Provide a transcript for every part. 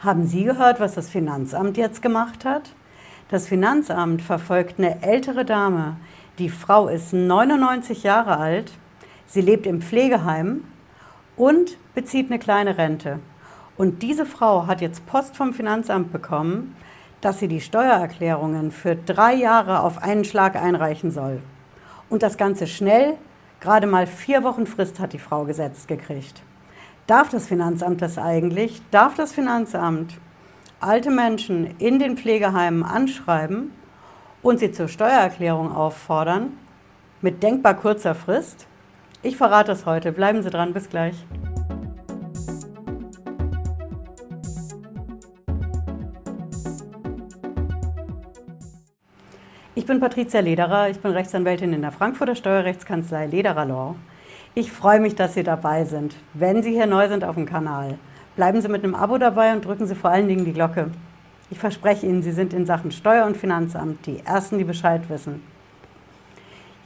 Haben Sie gehört, was das Finanzamt jetzt gemacht hat? Das Finanzamt verfolgt eine ältere Dame. Die Frau ist 99 Jahre alt, sie lebt im Pflegeheim und bezieht eine kleine Rente. Und diese Frau hat jetzt Post vom Finanzamt bekommen, dass sie die Steuererklärungen für drei Jahre auf einen Schlag einreichen soll. Und das Ganze schnell, gerade mal vier Wochen Frist hat die Frau gesetzt gekriegt. Darf das Finanzamt das eigentlich? Darf das Finanzamt alte Menschen in den Pflegeheimen anschreiben und sie zur Steuererklärung auffordern mit denkbar kurzer Frist? Ich verrate es heute. Bleiben Sie dran. Bis gleich. Ich bin Patricia Lederer, ich bin Rechtsanwältin in der Frankfurter Steuerrechtskanzlei Lederer Law. Ich freue mich, dass Sie dabei sind. Wenn Sie hier neu sind auf dem Kanal, bleiben Sie mit einem Abo dabei und drücken Sie vor allen Dingen die Glocke. Ich verspreche Ihnen, Sie sind in Sachen Steuer- und Finanzamt die Ersten, die Bescheid wissen.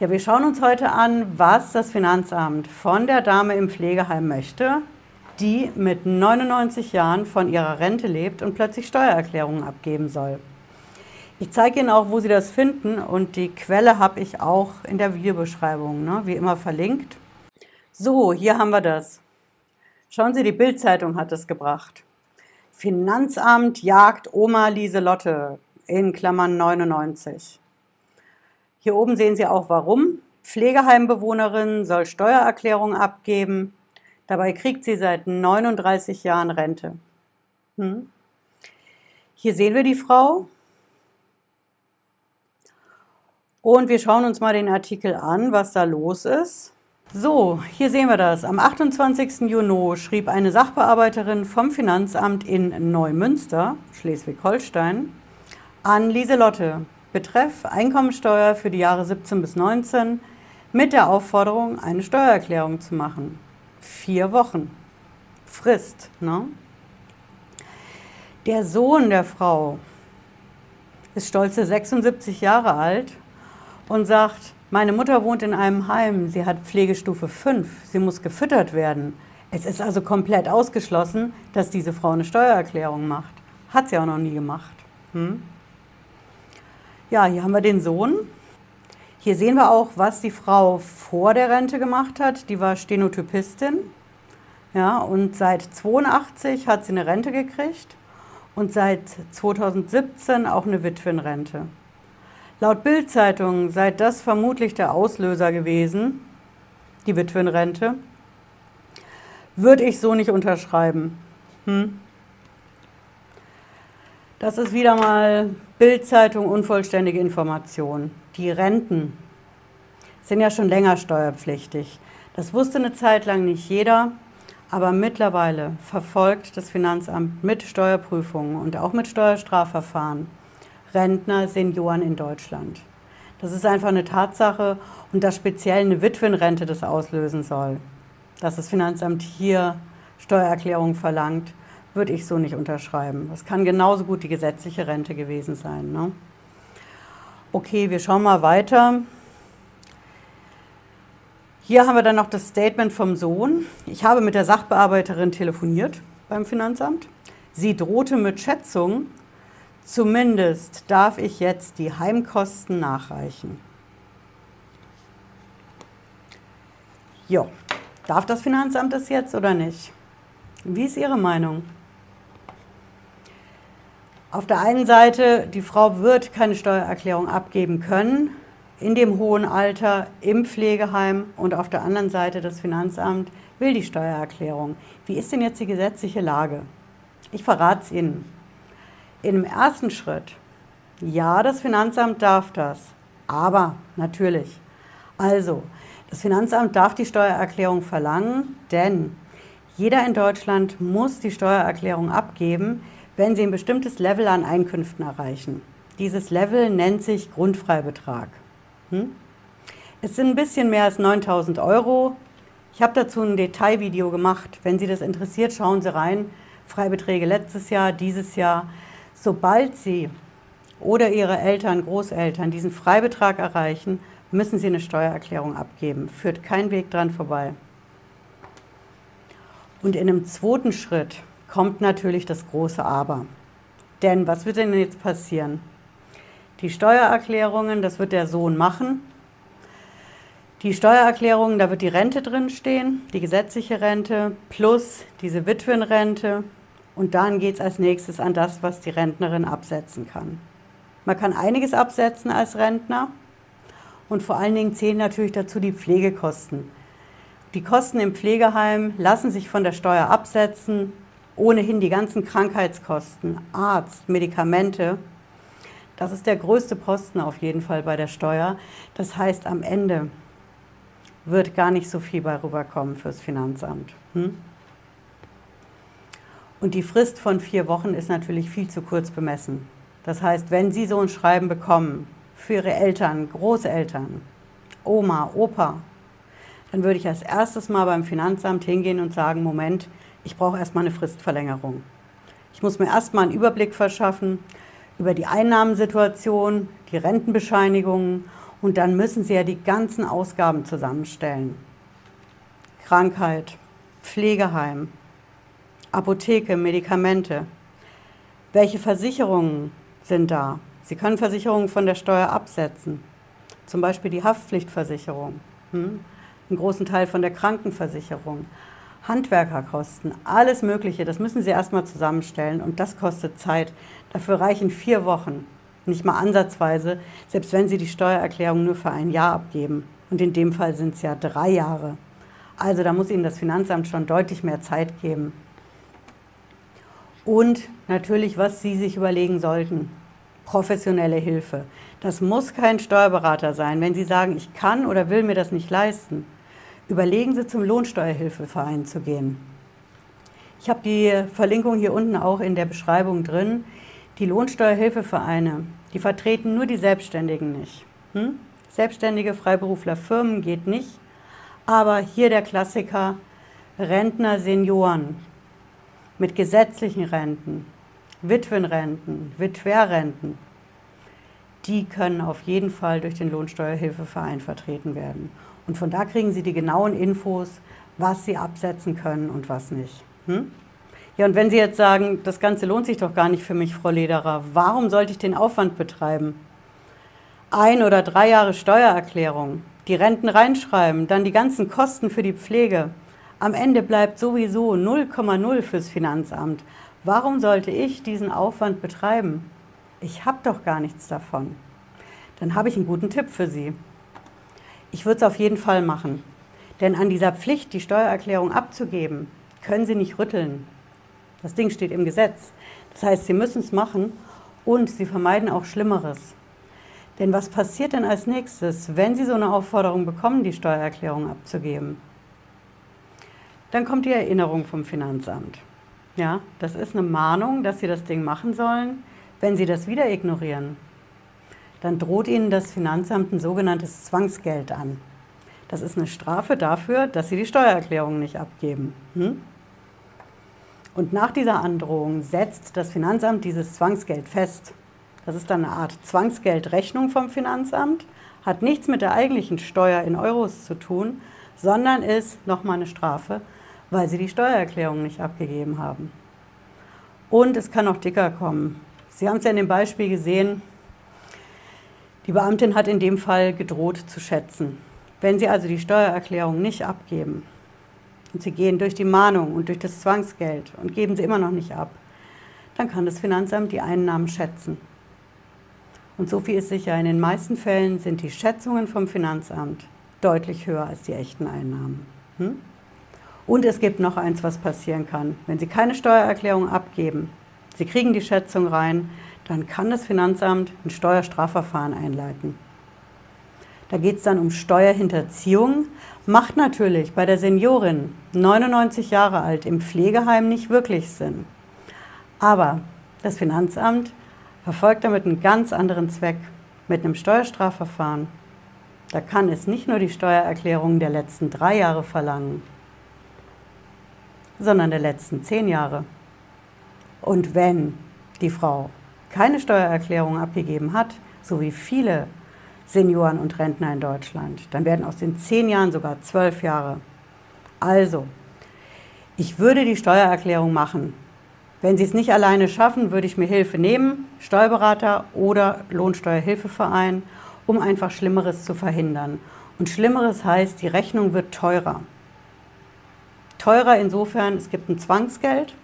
Ja, wir schauen uns heute an, was das Finanzamt von der Dame im Pflegeheim möchte, die mit 99 Jahren von ihrer Rente lebt und plötzlich Steuererklärungen abgeben soll. Ich zeige Ihnen auch, wo Sie das finden und die Quelle habe ich auch in der Videobeschreibung, ne, wie immer verlinkt. So, hier haben wir das. Schauen Sie, die Bildzeitung hat es gebracht. Finanzamt jagt Oma Lieselotte in Klammern 99. Hier oben sehen Sie auch warum. Pflegeheimbewohnerin soll Steuererklärung abgeben. Dabei kriegt sie seit 39 Jahren Rente. Hm. Hier sehen wir die Frau, Und wir schauen uns mal den Artikel an, was da los ist. So, hier sehen wir das. Am 28. Juni schrieb eine Sachbearbeiterin vom Finanzamt in Neumünster, Schleswig-Holstein, an Lieselotte betreff Einkommensteuer für die Jahre 17 bis 19 mit der Aufforderung, eine Steuererklärung zu machen. Vier Wochen. Frist. Ne? Der Sohn der Frau ist stolze 76 Jahre alt und sagt, meine Mutter wohnt in einem Heim, sie hat Pflegestufe 5, sie muss gefüttert werden. Es ist also komplett ausgeschlossen, dass diese Frau eine Steuererklärung macht. Hat sie auch noch nie gemacht. Hm? Ja, hier haben wir den Sohn. Hier sehen wir auch, was die Frau vor der Rente gemacht hat. Die war Stenotypistin. Ja, und seit 82 hat sie eine Rente gekriegt und seit 2017 auch eine Witwenrente. Laut Bild-Zeitung sei das vermutlich der Auslöser gewesen, die Witwenrente. Würde ich so nicht unterschreiben. Hm? Das ist wieder mal Bild-Zeitung unvollständige Information. Die Renten sind ja schon länger steuerpflichtig. Das wusste eine Zeit lang nicht jeder, aber mittlerweile verfolgt das Finanzamt mit Steuerprüfungen und auch mit Steuerstrafverfahren Rentner, Senioren in Deutschland. Das ist einfach eine Tatsache und dass speziell eine Witwenrente das auslösen soll. Dass das Finanzamt hier Steuererklärung verlangt, würde ich so nicht unterschreiben. Das kann genauso gut die gesetzliche Rente gewesen sein. Ne? Okay, wir schauen mal weiter. Hier haben wir dann noch das Statement vom Sohn. Ich habe mit der Sachbearbeiterin telefoniert beim Finanzamt. Sie drohte mit Schätzung, Zumindest darf ich jetzt die Heimkosten nachreichen. Jo, darf das Finanzamt das jetzt oder nicht? Wie ist Ihre Meinung? Auf der einen Seite, die Frau wird keine Steuererklärung abgeben können in dem hohen Alter im Pflegeheim und auf der anderen Seite das Finanzamt will die Steuererklärung. Wie ist denn jetzt die gesetzliche Lage? Ich verrate es Ihnen. Im ersten Schritt, ja, das Finanzamt darf das, aber natürlich. Also, das Finanzamt darf die Steuererklärung verlangen, denn jeder in Deutschland muss die Steuererklärung abgeben, wenn sie ein bestimmtes Level an Einkünften erreichen. Dieses Level nennt sich Grundfreibetrag. Hm? Es sind ein bisschen mehr als 9000 Euro. Ich habe dazu ein Detailvideo gemacht. Wenn Sie das interessiert, schauen Sie rein. Freibeträge letztes Jahr, dieses Jahr. Sobald Sie oder Ihre Eltern, Großeltern diesen Freibetrag erreichen, müssen Sie eine Steuererklärung abgeben. Führt kein Weg dran vorbei. Und in einem zweiten Schritt kommt natürlich das große Aber. Denn was wird denn jetzt passieren? Die Steuererklärungen, das wird der Sohn machen. Die Steuererklärungen, da wird die Rente drinstehen, die gesetzliche Rente plus diese Witwenrente. Und dann geht es als nächstes an das, was die Rentnerin absetzen kann. Man kann einiges absetzen als Rentner und vor allen Dingen zählen natürlich dazu die Pflegekosten. Die Kosten im Pflegeheim lassen sich von der Steuer absetzen, ohnehin die ganzen Krankheitskosten, Arzt, Medikamente. Das ist der größte Posten auf jeden Fall bei der Steuer. Das heißt, am Ende wird gar nicht so viel bei rüberkommen fürs Finanzamt. Hm? Und die Frist von vier Wochen ist natürlich viel zu kurz bemessen. Das heißt, wenn Sie so ein Schreiben bekommen für Ihre Eltern, Großeltern, Oma, Opa, dann würde ich als erstes mal beim Finanzamt hingehen und sagen, Moment, ich brauche erstmal eine Fristverlängerung. Ich muss mir erstmal einen Überblick verschaffen über die Einnahmensituation, die Rentenbescheinigungen und dann müssen Sie ja die ganzen Ausgaben zusammenstellen. Krankheit, Pflegeheim, Apotheke, Medikamente. Welche Versicherungen sind da? Sie können Versicherungen von der Steuer absetzen, zum Beispiel die Haftpflichtversicherung, hm? einen großen Teil von der Krankenversicherung. Handwerkerkosten, alles Mögliche, das müssen Sie erstmal zusammenstellen und das kostet Zeit. Dafür reichen vier Wochen, nicht mal ansatzweise, selbst wenn Sie die Steuererklärung nur für ein Jahr abgeben. Und in dem Fall sind es ja drei Jahre. Also da muss Ihnen das Finanzamt schon deutlich mehr Zeit geben. Und natürlich, was Sie sich überlegen sollten, professionelle Hilfe. Das muss kein Steuerberater sein. Wenn Sie sagen, ich kann oder will mir das nicht leisten, überlegen Sie, zum Lohnsteuerhilfeverein zu gehen. Ich habe die Verlinkung hier unten auch in der Beschreibung drin. Die Lohnsteuerhilfevereine, die vertreten nur die Selbstständigen nicht. Hm? Selbstständige Freiberufler, Firmen geht nicht. Aber hier der Klassiker, Rentner, Senioren mit gesetzlichen Renten, Witwenrenten, Witwerrenten, die können auf jeden Fall durch den Lohnsteuerhilfeverein vertreten werden. Und von da kriegen Sie die genauen Infos, was Sie absetzen können und was nicht. Hm? Ja, und wenn Sie jetzt sagen, das Ganze lohnt sich doch gar nicht für mich, Frau Lederer, warum sollte ich den Aufwand betreiben? Ein oder drei Jahre Steuererklärung, die Renten reinschreiben, dann die ganzen Kosten für die Pflege. Am Ende bleibt sowieso 0,0 fürs Finanzamt. Warum sollte ich diesen Aufwand betreiben? Ich habe doch gar nichts davon. Dann habe ich einen guten Tipp für Sie. Ich würde es auf jeden Fall machen. Denn an dieser Pflicht, die Steuererklärung abzugeben, können Sie nicht rütteln. Das Ding steht im Gesetz. Das heißt, Sie müssen es machen und Sie vermeiden auch Schlimmeres. Denn was passiert denn als nächstes, wenn Sie so eine Aufforderung bekommen, die Steuererklärung abzugeben? Dann kommt die Erinnerung vom Finanzamt. Ja, das ist eine Mahnung, dass Sie das Ding machen sollen. Wenn Sie das wieder ignorieren, dann droht Ihnen das Finanzamt ein sogenanntes Zwangsgeld an. Das ist eine Strafe dafür, dass Sie die Steuererklärung nicht abgeben. Hm? Und nach dieser Androhung setzt das Finanzamt dieses Zwangsgeld fest. Das ist dann eine Art Zwangsgeldrechnung vom Finanzamt, hat nichts mit der eigentlichen Steuer in Euros zu tun, sondern ist nochmal eine Strafe, weil Sie die Steuererklärung nicht abgegeben haben. Und es kann noch dicker kommen. Sie haben es ja in dem Beispiel gesehen, die Beamtin hat in dem Fall gedroht zu schätzen. Wenn Sie also die Steuererklärung nicht abgeben und Sie gehen durch die Mahnung und durch das Zwangsgeld und geben sie immer noch nicht ab, dann kann das Finanzamt die Einnahmen schätzen. Und so viel ist sicher, in den meisten Fällen sind die Schätzungen vom Finanzamt deutlich höher als die echten Einnahmen. Hm? Und es gibt noch eins, was passieren kann. Wenn Sie keine Steuererklärung abgeben, Sie kriegen die Schätzung rein, dann kann das Finanzamt ein Steuerstrafverfahren einleiten. Da geht es dann um Steuerhinterziehung. Macht natürlich bei der Seniorin 99 Jahre alt im Pflegeheim nicht wirklich Sinn. Aber das Finanzamt verfolgt damit einen ganz anderen Zweck mit einem Steuerstrafverfahren. Da kann es nicht nur die Steuererklärung der letzten drei Jahre verlangen, sondern der letzten zehn Jahre. Und wenn die Frau keine Steuererklärung abgegeben hat, so wie viele Senioren und Rentner in Deutschland, dann werden aus den zehn Jahren sogar zwölf Jahre. Also, ich würde die Steuererklärung machen, Wenn Sie es nicht alleine schaffen, würde ich mir Hilfe nehmen, Steuerberater oder Lohnsteuerhilfeverein, um einfach Schlimmeres zu verhindern. Und Schlimmeres heißt, die Rechnung wird teurer. Teurer insofern, es gibt ein Zwangsgeld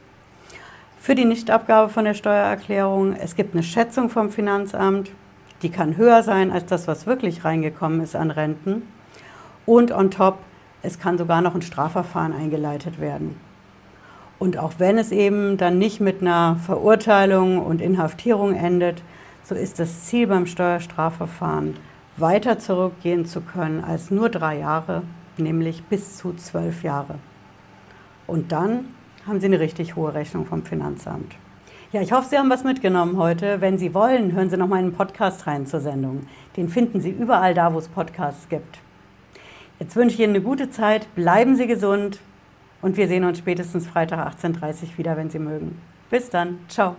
für die Nichtabgabe von der Steuererklärung. Es gibt eine Schätzung vom Finanzamt, die kann höher sein als das, was wirklich reingekommen ist an Renten. Und on top, es kann sogar noch ein Strafverfahren eingeleitet werden. Und auch wenn es eben dann nicht mit einer Verurteilung und Inhaftierung endet, so ist das Ziel beim Steuerstrafverfahren, weiter zurückgehen zu können als nur drei Jahre, nämlich bis zu zwölf Jahre. Und dann haben Sie eine richtig hohe Rechnung vom Finanzamt. Ja, ich hoffe, Sie haben was mitgenommen heute. Wenn Sie wollen, hören Sie noch mal einen Podcast rein zur Sendung. Den finden Sie überall da, wo es Podcasts gibt. Jetzt wünsche ich Ihnen eine gute Zeit, bleiben Sie gesund und wir sehen uns spätestens Freitag 18.30 Uhr wieder, wenn Sie mögen. Bis dann, ciao.